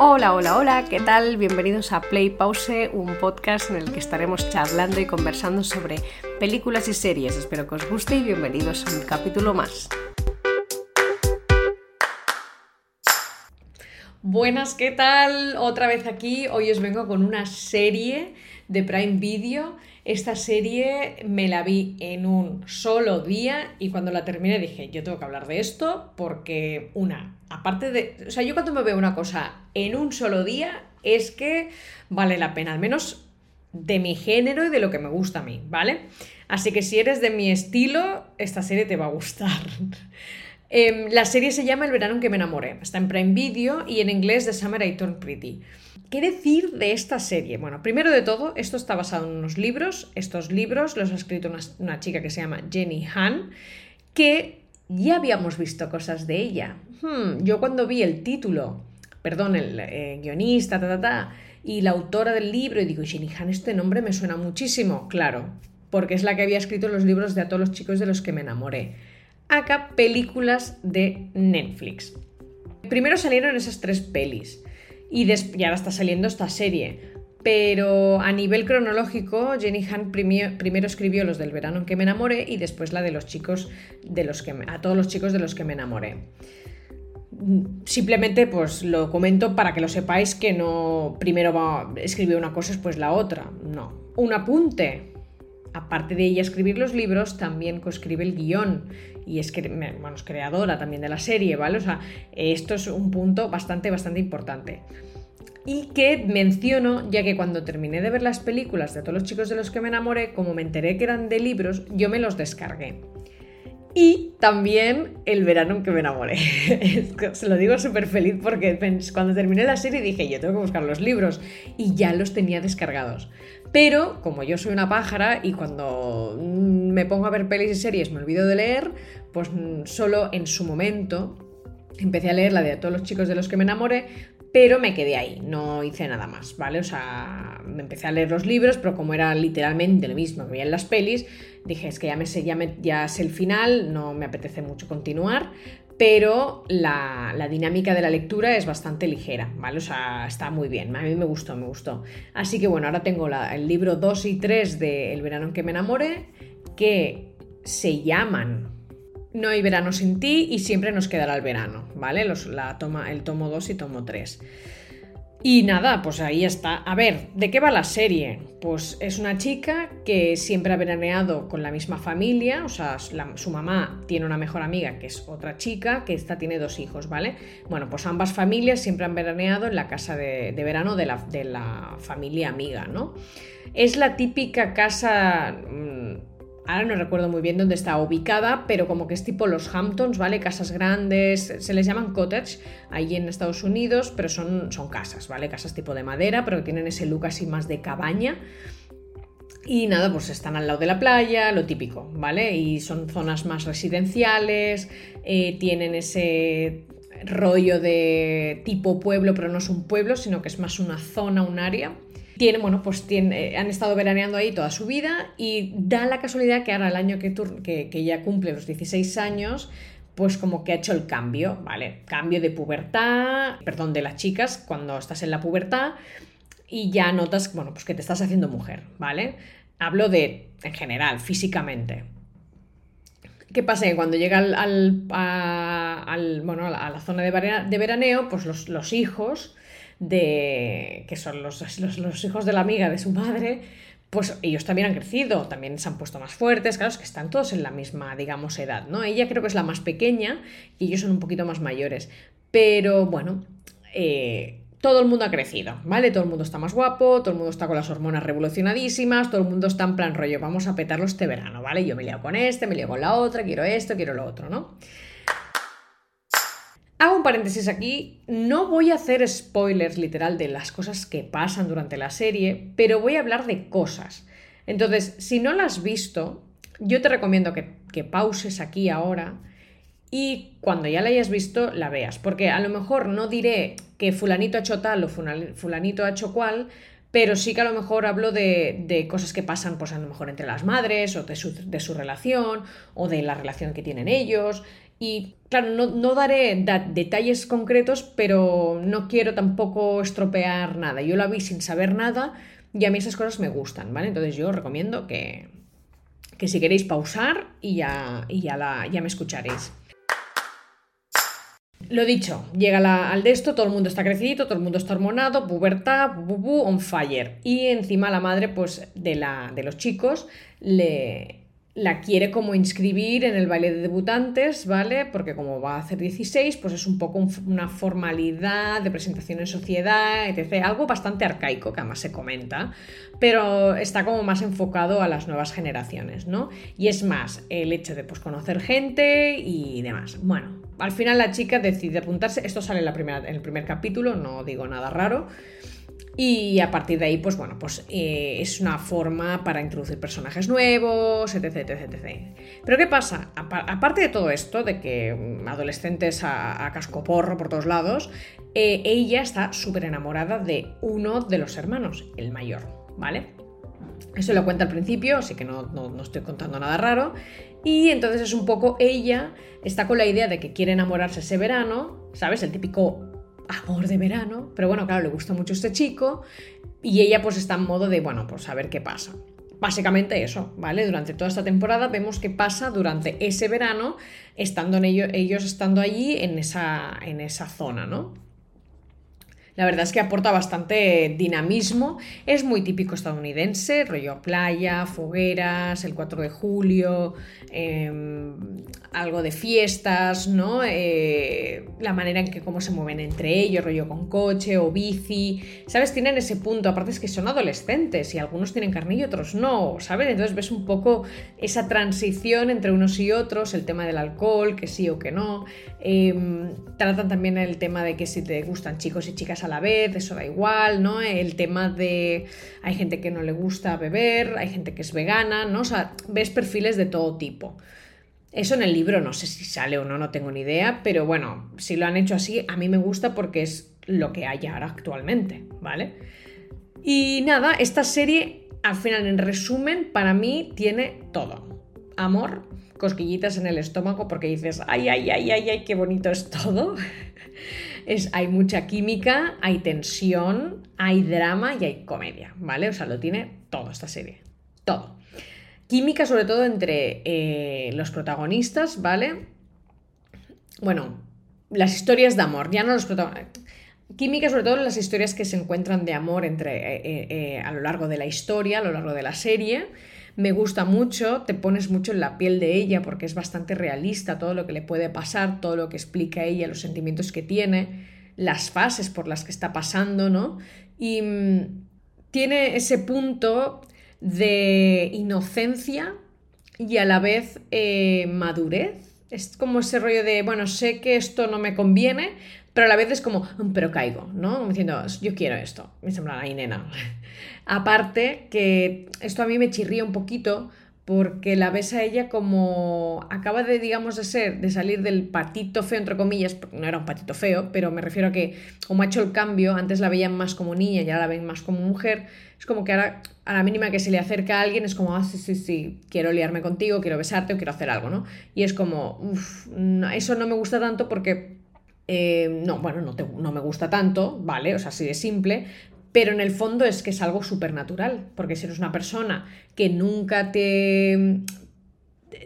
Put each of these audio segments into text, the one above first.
Hola, hola, hola, ¿qué tal? Bienvenidos a Play Pause, un podcast en el que estaremos charlando y conversando sobre películas y series. Espero que os guste y bienvenidos a un capítulo más. Buenas, ¿qué tal? Otra vez aquí. Hoy os vengo con una serie de Prime Video. Esta serie me la vi en un solo día y cuando la terminé dije, yo tengo que hablar de esto porque una, aparte de, o sea, yo cuando me veo una cosa en un solo día es que vale la pena, al menos de mi género y de lo que me gusta a mí, ¿vale? Así que si eres de mi estilo, esta serie te va a gustar. Em, la serie se llama El verano en que me enamoré. Está en Prime Video y en inglés The Summer I Turned Pretty. ¿Qué decir de esta serie? Bueno, primero de todo, esto está basado en unos libros. Estos libros los ha escrito una, chica que se llama Jenny Han, que ya habíamos visto cosas de ella. Hmm, yo cuando vi el título, perdón, el eh, guionista, ta, ta, ta, y la autora del libro, y digo, Jenny Han, este nombre me suena muchísimo. Claro, porque es la que había escrito los libros de A todos los chicos de los que me enamoré. Acá, películas de Netflix. Primero salieron esas tres pelis y, ahora está saliendo esta serie. Pero a nivel cronológico, Jenny Han primero escribió los del verano en que me enamoré y después la de los chicos de los que a todos los chicos de los que me enamoré. Simplemente pues lo comento para que lo sepáis que no primero va escribir una cosa después la otra. No. Un apunte. Aparte de ella escribir los libros, también coescribe el guion y es, es creadora también de la serie, ¿vale? O sea, esto es un punto bastante, bastante importante. Y que menciono, ya que cuando terminé de ver las películas de todos los chicos de los que me enamoré, como me enteré que eran de libros, yo me los descargué. Y también el verano en que me enamoré. Se lo digo súper feliz porque cuando terminé la serie dije, yo tengo que buscar los libros y ya los tenía descargados. Pero como yo soy una pájara y cuando me pongo a ver pelis y series me olvido de leer, pues solo en su momento empecé a leer la de todos los chicos de los que me enamoré, pero me quedé ahí, no hice nada más, ¿vale? O sea, me empecé a leer los libros, pero como era literalmente lo mismo que veía en las pelis, dije, es que ya me sé, ya, sé el final, no me apetece mucho continuar, pero la, dinámica de la lectura es bastante ligera, ¿vale? O sea, está muy bien, a mí me gustó, me gustó. Así que bueno, ahora tengo el libro 2 y 3 de El verano en que me enamoré, que se llaman No hay verano sin ti y siempre nos quedará el verano, ¿vale? la toma, el tomo 2 y tomo 3. Y nada, pues ahí está. A ver, ¿de qué va la serie? Pues es una chica que siempre ha veraneado con la misma familia, o sea, su mamá tiene una mejor amiga que es otra chica, que esta tiene dos hijos, ¿vale? Bueno, pues ambas familias siempre han veraneado en la casa de, verano la, de la, familia amiga, ¿no? Es la típica casa... Ahora no recuerdo muy bien dónde está ubicada, pero como que es tipo los Hamptons, ¿vale? Casas grandes, se les llaman cottage ahí en Estados Unidos, pero son, son casas, ¿vale? Casas tipo de madera, pero que tienen ese look así más de cabaña. Y nada, pues están al lado de la playa, lo típico, ¿vale? Y son zonas más residenciales, eh, tienen ese rollo de tipo pueblo, pero no es un pueblo, sino que es más una zona, un área tiene, bueno, pues tiene, han estado veraneando ahí toda su vida y da la casualidad que ahora el año que, que, que ya cumple los 16 años, pues como que ha hecho el cambio, ¿vale? Cambio de pubertad, perdón, de las chicas cuando estás en la pubertad y ya notas, bueno, pues que te estás haciendo mujer, ¿vale? Hablo de, en general, físicamente. ¿Qué pasa? Que cuando llega al, al, bueno, a la zona de, veraneo, pues los, los hijos de que son los, los, hijos de la amiga de su madre, pues ellos también han crecido, también se han puesto más fuertes, claro, es que están todos en la misma, digamos, edad, ¿no? Ella creo que es la más pequeña y ellos son un poquito más mayores, pero bueno, eh, todo el mundo ha crecido, ¿vale? Todo el mundo está más guapo, todo el mundo está con las hormonas revolucionadísimas, todo el mundo está en plan rollo, vamos a petarlo este verano, ¿vale? Yo me lío con este, me lío con la otra, quiero esto, quiero lo otro, ¿no? Hago un paréntesis aquí, no voy a hacer spoilers literal de las cosas que pasan durante la serie, pero voy a hablar de cosas. Entonces, si no la has visto, yo te recomiendo que, que pauses aquí ahora y cuando ya la hayas visto, la veas. Porque a lo mejor no diré que fulanito ha hecho tal o fulanito ha hecho cual, pero sí que a lo mejor hablo de, cosas que pasan, pues a lo mejor entre las madres, o de su, de su, relación, o de la relación que tienen ellos, Y claro, no, daré detalles concretos, pero no quiero tampoco estropear nada. Yo la vi sin saber nada y a mí esas cosas me gustan, ¿vale? Entonces yo recomiendo que, que si queréis pausar y ya, y ya, la, ya me escucharéis. Lo dicho, llega al de esto, todo el mundo está crecidito, todo el mundo está hormonado, pubertad, bu, on fire. Y encima la madre, pues, de, la, de los chicos, le, la quiere como inscribir en el baile de debutantes, ¿vale? Porque como va a hacer 16, pues es un poco una formalidad de presentación en sociedad, etc. Algo bastante arcaico, que además se comenta, pero está como más enfocado a las nuevas generaciones, ¿no? Y es más, el hecho de pues, conocer gente y demás. Bueno, al final la chica decide apuntarse, esto sale en, la primera, en el primer capítulo, no digo nada raro, y a partir de ahí, pues bueno, pues eh, es una forma para introducir personajes nuevos, etc, etc, etc. Pero ¿qué pasa? Aparte de todo esto, de que mm, adolescentes a, a cascoporro por todos lados, eh, ella está súper enamorada de uno de los hermanos, el mayor, ¿vale? Eso lo cuenta al principio, así que no, no, estoy contando nada raro. Y entonces es un poco ella está con la idea de que quiere enamorarse ese verano, ¿sabes? El típico amor de verano, pero bueno, claro, le gusta mucho este chico y ella pues está en modo de, bueno, pues a ver qué pasa. Básicamente eso, ¿vale? Durante toda esta temporada vemos qué pasa durante ese verano, estando ellos estando allí en esa, en esa zona, ¿no? La verdad es que aporta bastante dinamismo. Es muy típico estadounidense, rollo playa, fogueras, el 4 de julio, em, algo de fiestas, ¿no? Eh, la manera en que cómo se mueven entre ellos, rollo con coche o bici. ¿Sabes? Tienen ese punto. Aparte es que son adolescentes y algunos tienen carnillo y otros no, ¿sabes? Entonces ves un poco esa transición entre unos y otros, el tema del alcohol, que sí o que no. Em, tratan también el tema de que si te gustan chicos y chicas la vez, eso da igual, ¿no? El tema de hay gente que no le gusta beber, hay gente que es vegana, ¿no? O sea, ves perfiles de todo tipo. Eso en el libro no sé si sale o no, no tengo ni idea, pero bueno, si lo han hecho así, a mí me gusta porque es lo que hay ahora actualmente, ¿vale? Y nada, esta serie, al final, en resumen, para mí tiene todo. Amor, cosquillitas en el estómago porque dices, ay, ay, ay, ay, ay, qué bonito es todo. Es, hay mucha química, hay tensión, hay drama y hay comedia, ¿vale? O sea, lo tiene todo esta serie. Todo. Química sobre todo entre eh, los protagonistas, ¿vale? Bueno, las historias de amor, ya no los protagonistas. Química sobre todo las historias que se encuentran de amor entre, eh, eh, a lo largo de la historia, a lo largo de la serie. Me gusta mucho, te pones mucho en la piel de ella porque es bastante realista todo lo que le puede pasar, todo lo que explica ella, los sentimientos que tiene, las fases por las que está pasando, ¿no? Y mm, tiene ese punto de inocencia y a la vez eh, madurez. Es como ese rollo de, bueno, sé que esto no me conviene, pero a la vez es como, mm, pero caigo, ¿no? Como diciendo, yo quiero esto. Me sembra ahí, nena. Aparte, que esto a mí me chirría un poquito porque la ves a ella como acaba de, digamos, de ser, de salir del patito feo, entre comillas, no era un patito feo, pero me refiero a que como ha hecho el cambio, antes la veían más como niña y ahora la ven más como mujer, es como que ahora a la mínima que se le acerca a alguien es como, ah, sí, sí, sí, quiero liarme contigo, quiero besarte o quiero hacer algo, ¿no? Y es como, uff, eso no me gusta tanto porque eh, no, bueno, no, no, me gusta tanto, ¿vale? O sea, así de simple, pero en el fondo es que es algo supernatural, porque si eres una persona que nunca te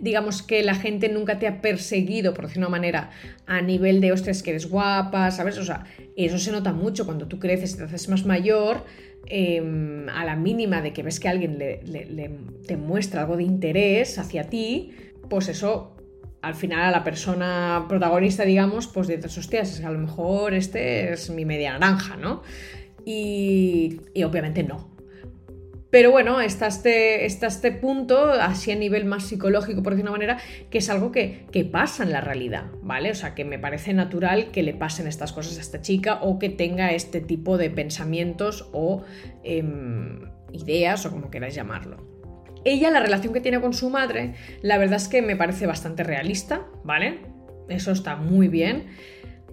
digamos que la gente nunca te ha perseguido, por decir una manera, a nivel de, ostras, que eres guapa, ¿sabes? O sea, eso se nota mucho cuando tú creces y te haces más mayor, em, a la mínima de que ves que alguien te muestra algo de interés hacia ti, pues eso al final a la persona protagonista, digamos, pues dices, hostias, a lo mejor este es mi media naranja, ¿no? Y, obviamente no. Pero bueno, está este, está este punto, así a nivel más psicológico, por decir una manera, que es algo que, pasa en la realidad, ¿vale? O sea, que me parece natural que le pasen estas cosas a esta chica o que tenga este tipo de pensamientos o em, ideas o como queráis llamarlo. Ella, la relación que tiene con su madre, la verdad es que me parece bastante realista, ¿vale? Eso está muy bien.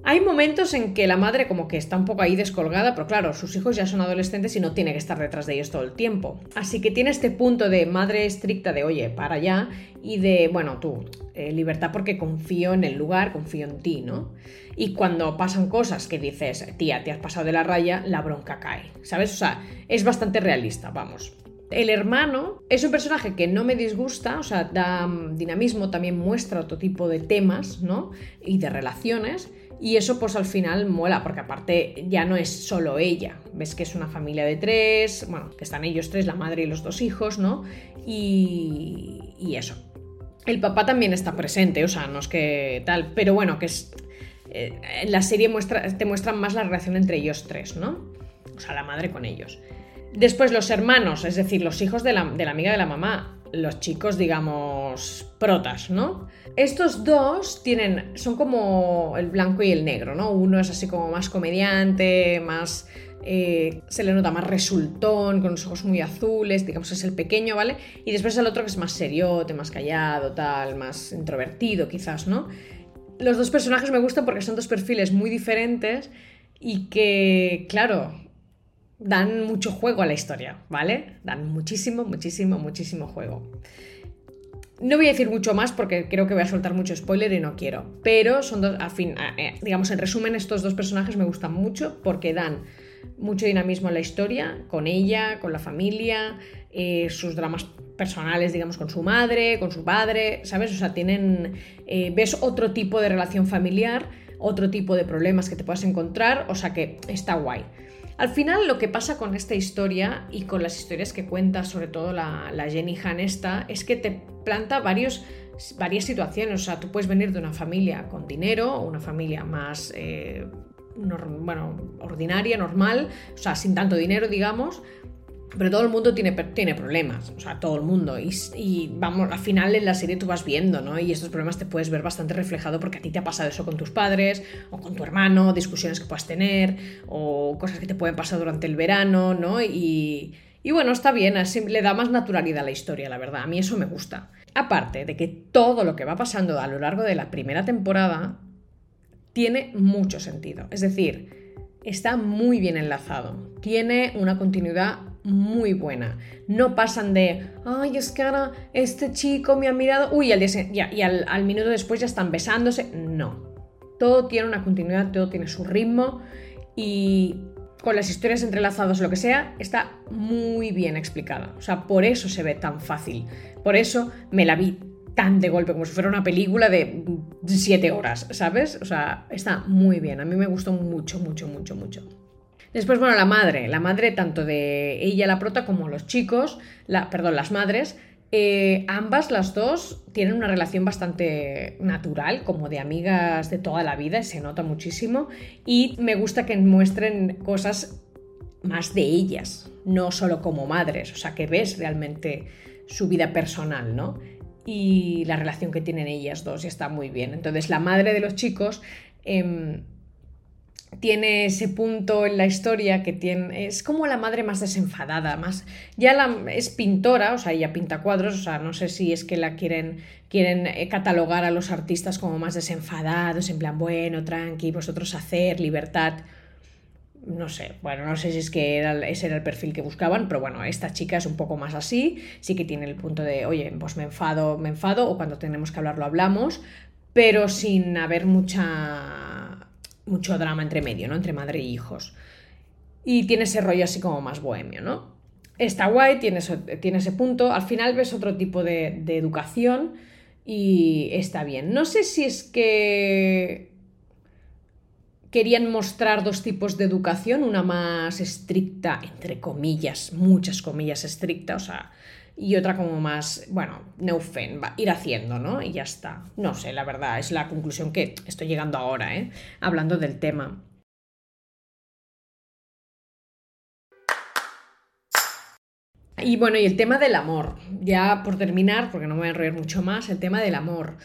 Hay momentos en que la madre como que está un poco ahí descolgada, pero claro, sus hijos ya son adolescentes y no tiene que estar detrás de ellos todo el tiempo. Así que tiene este punto de madre estricta de, oye, para allá, y de, bueno, tú, eh, libertad porque confío en el lugar, confío en ti, ¿no? Y cuando pasan cosas que dices, tía, te has pasado de la raya, la bronca cae, ¿sabes? O sea, es bastante realista, vamos. El hermano es un personaje que no me disgusta, o sea, da mm, dinamismo, también muestra otro tipo de temas, ¿no? Y de relaciones. Y eso pues al final mola, porque aparte ya no es solo ella, ves que es una familia de tres, bueno, que están ellos tres, la madre y los dos hijos, ¿no? Y, y eso. El papá también está presente, o sea, no es que tal, pero bueno, que es... Eh, la serie muestra, te muestran más la relación entre ellos tres, ¿no? O sea, la madre con ellos. Después los hermanos, es decir, los hijos de la, amiga de la mamá, los chicos, digamos, protas, ¿no? Estos dos tienen, son como el blanco y el negro, ¿no? Uno es así como más comediante, más... Eh, se le nota más resultón, con los ojos muy azules, digamos es el pequeño, ¿vale? Y después el otro que es más seriote, más callado, tal, más introvertido quizás, ¿no? Los dos personajes me gustan porque son dos perfiles muy diferentes y que, claro, dan mucho juego a la historia, ¿vale? Dan muchísimo, muchísimo, muchísimo juego. No voy a decir mucho más porque creo que voy a soltar mucho spoiler y no quiero. Pero son dos, a fin, eh, digamos, en resumen, estos dos personajes me gustan mucho porque dan mucho dinamismo a la historia, con ella, con la familia, eh, sus dramas personales, digamos, con su madre, con su padre, ¿sabes? O sea, tienen. Eh, ves otro tipo de relación familiar, otro tipo de problemas que te puedas encontrar, o sea que está guay. Al final lo que pasa con esta historia y con las historias que cuenta, sobre todo la, Jenny Han esta, es que te planta varios, varias situaciones. O sea, tú puedes venir de una familia con dinero, o una familia más... Eh, bueno, ordinaria, normal, o sea, sin tanto dinero, digamos, pero todo el mundo tiene, tiene problemas, o sea, todo el mundo. Y, vamos, al final en la serie tú vas viendo, ¿no? Y estos problemas te puedes ver bastante reflejado porque a ti te ha pasado eso con tus padres, o con tu hermano, discusiones que puedas tener, o cosas que te pueden pasar durante el verano, ¿no? Y, y bueno, está bien, así, le da más naturalidad a la historia, la verdad. A mí eso me gusta. Aparte de que todo lo que va pasando a lo largo de la primera temporada tiene mucho sentido. Es decir, está muy bien enlazado. Tiene una continuidad muy buena. No pasan de, ay, es que ahora este chico me ha mirado, uy, al y al, minuto después ya están besándose. No. Todo tiene una continuidad, todo tiene su ritmo y con las historias entrelazadas lo que sea, está muy bien explicada. O sea, por eso se ve tan fácil. Por eso me la vi tan de golpe, como si fuera una película de siete horas, ¿sabes? O sea, está muy bien. A mí me gustó mucho, mucho, mucho, mucho. Después, bueno, la madre, la madre tanto de ella, la prota, como los chicos, la, perdón, las madres, eh, ambas, las dos, tienen una relación bastante natural, como de amigas de toda la vida, se nota muchísimo, y me gusta que muestren cosas más de ellas, no solo como madres, o sea, que ves realmente su vida personal, ¿no? Y la relación que tienen ellas dos, y está muy bien. Entonces, la madre de los chicos... Em, tiene ese punto en la historia que tiene es como la madre más desenfadada, más ya la, es pintora, o sea, ella pinta cuadros, o sea, no sé si es que la quieren quieren eh, catalogar a los artistas como más desenfadados, en plan, bueno, tranqui, vosotros hacer, libertad. No sé, bueno, no sé si es que era, ese era el perfil que buscaban, pero bueno, esta chica es un poco más así, sí que tiene el punto de, oye, pues me enfado, me enfado, o cuando tenemos que hablar lo hablamos, pero sin haber mucha mucho drama entre medio, ¿no? Entre madre e hijos. Y tiene ese rollo así como más bohemio, ¿no? Está guay, tiene, tiene ese punto. Al final ves otro tipo de, de educación y está bien. No sé si es que querían mostrar dos tipos de educación, una más estricta, entre comillas, muchas comillas estricta, o sea, y otra como más, bueno, no va, ir haciendo, ¿no? Y ya está. No sé, la verdad, es la conclusión que estoy llegando ahora, ¿eh? Hablando del tema. Y bueno, y el tema del amor. Ya por terminar, porque no me voy a enrollar mucho más, el tema del amor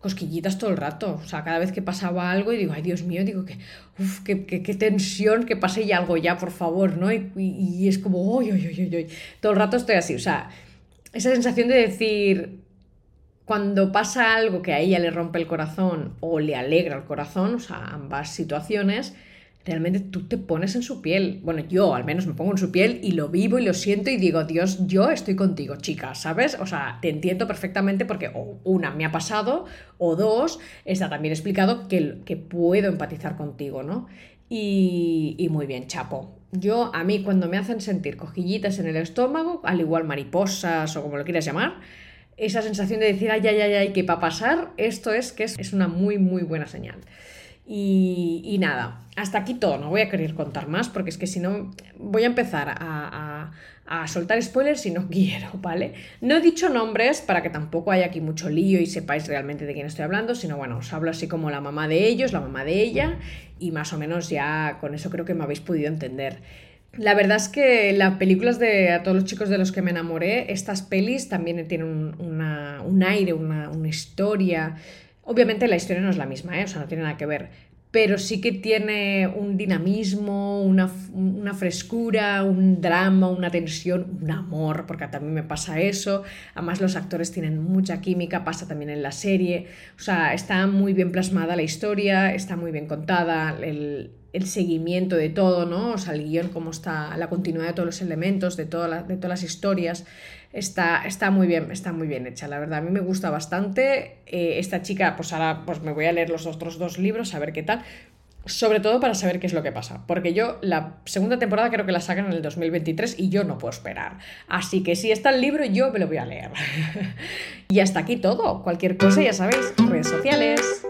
cosquillitas todo el rato. O sea, cada vez que pasaba algo y digo, ay Dios mío, digo que, uf, qué, tensión, que pase ya algo ya, por favor, ¿no? Y, es como, uy, uy, uy, uy, todo el rato estoy así. O sea, esa sensación de decir, cuando pasa algo que a ella le rompe el corazón o le alegra el corazón, o sea, ambas situaciones, realmente tú te pones en su piel. Bueno, yo al menos me pongo en su piel y lo vivo y lo siento y digo, Dios, yo estoy contigo, chica, ¿sabes? O sea, te entiendo perfectamente porque o una me ha pasado o dos, está también explicado que, que puedo empatizar contigo, ¿no? Y, y muy bien, chapo. Yo, a mí, cuando me hacen sentir cojillitas en el estómago, al igual mariposas o como lo quieras llamar, esa sensación de decir, ay, ay, ay, ay, ¿qué va a pasar? Esto es que es, es una muy, muy buena señal. Y, nada, hasta aquí todo, no voy a querer contar más porque es que si no voy a empezar a, soltar spoilers si no quiero, ¿vale? No he dicho nombres para que tampoco haya aquí mucho lío y sepáis realmente de quién estoy hablando, sino bueno, os hablo así como la mamá de ellos, la mamá de ella y más o menos ya con eso creo que me habéis podido entender. La verdad es que las películas de a todos los chicos de los que me enamoré, estas pelis también tienen un, aire, una, una historia Obviamente la historia no es la misma, ¿eh? o sea, no tiene nada que ver, pero sí que tiene un dinamismo, una, frescura, un drama, una tensión, un amor, porque también me pasa eso. Además los actores tienen mucha química, pasa también en la serie. O sea, está muy bien plasmada la historia, está muy bien contada, el, seguimiento de todo, ¿no? O sea, el guion, cómo está, la continuidad de todos los elementos, de, de todas las historias está, está muy bien, está muy bien hecha, la verdad. A mí me gusta bastante. Eh, esta chica, pues ahora pues me voy a leer los otros dos libros, a ver qué tal. Sobre todo para saber qué es lo que pasa. Porque yo la segunda temporada creo que la sacan en el 2023 y yo no puedo esperar. Así que si está el libro, yo me lo voy a leer. y hasta aquí todo. Cualquier cosa, ya sabéis, redes sociales.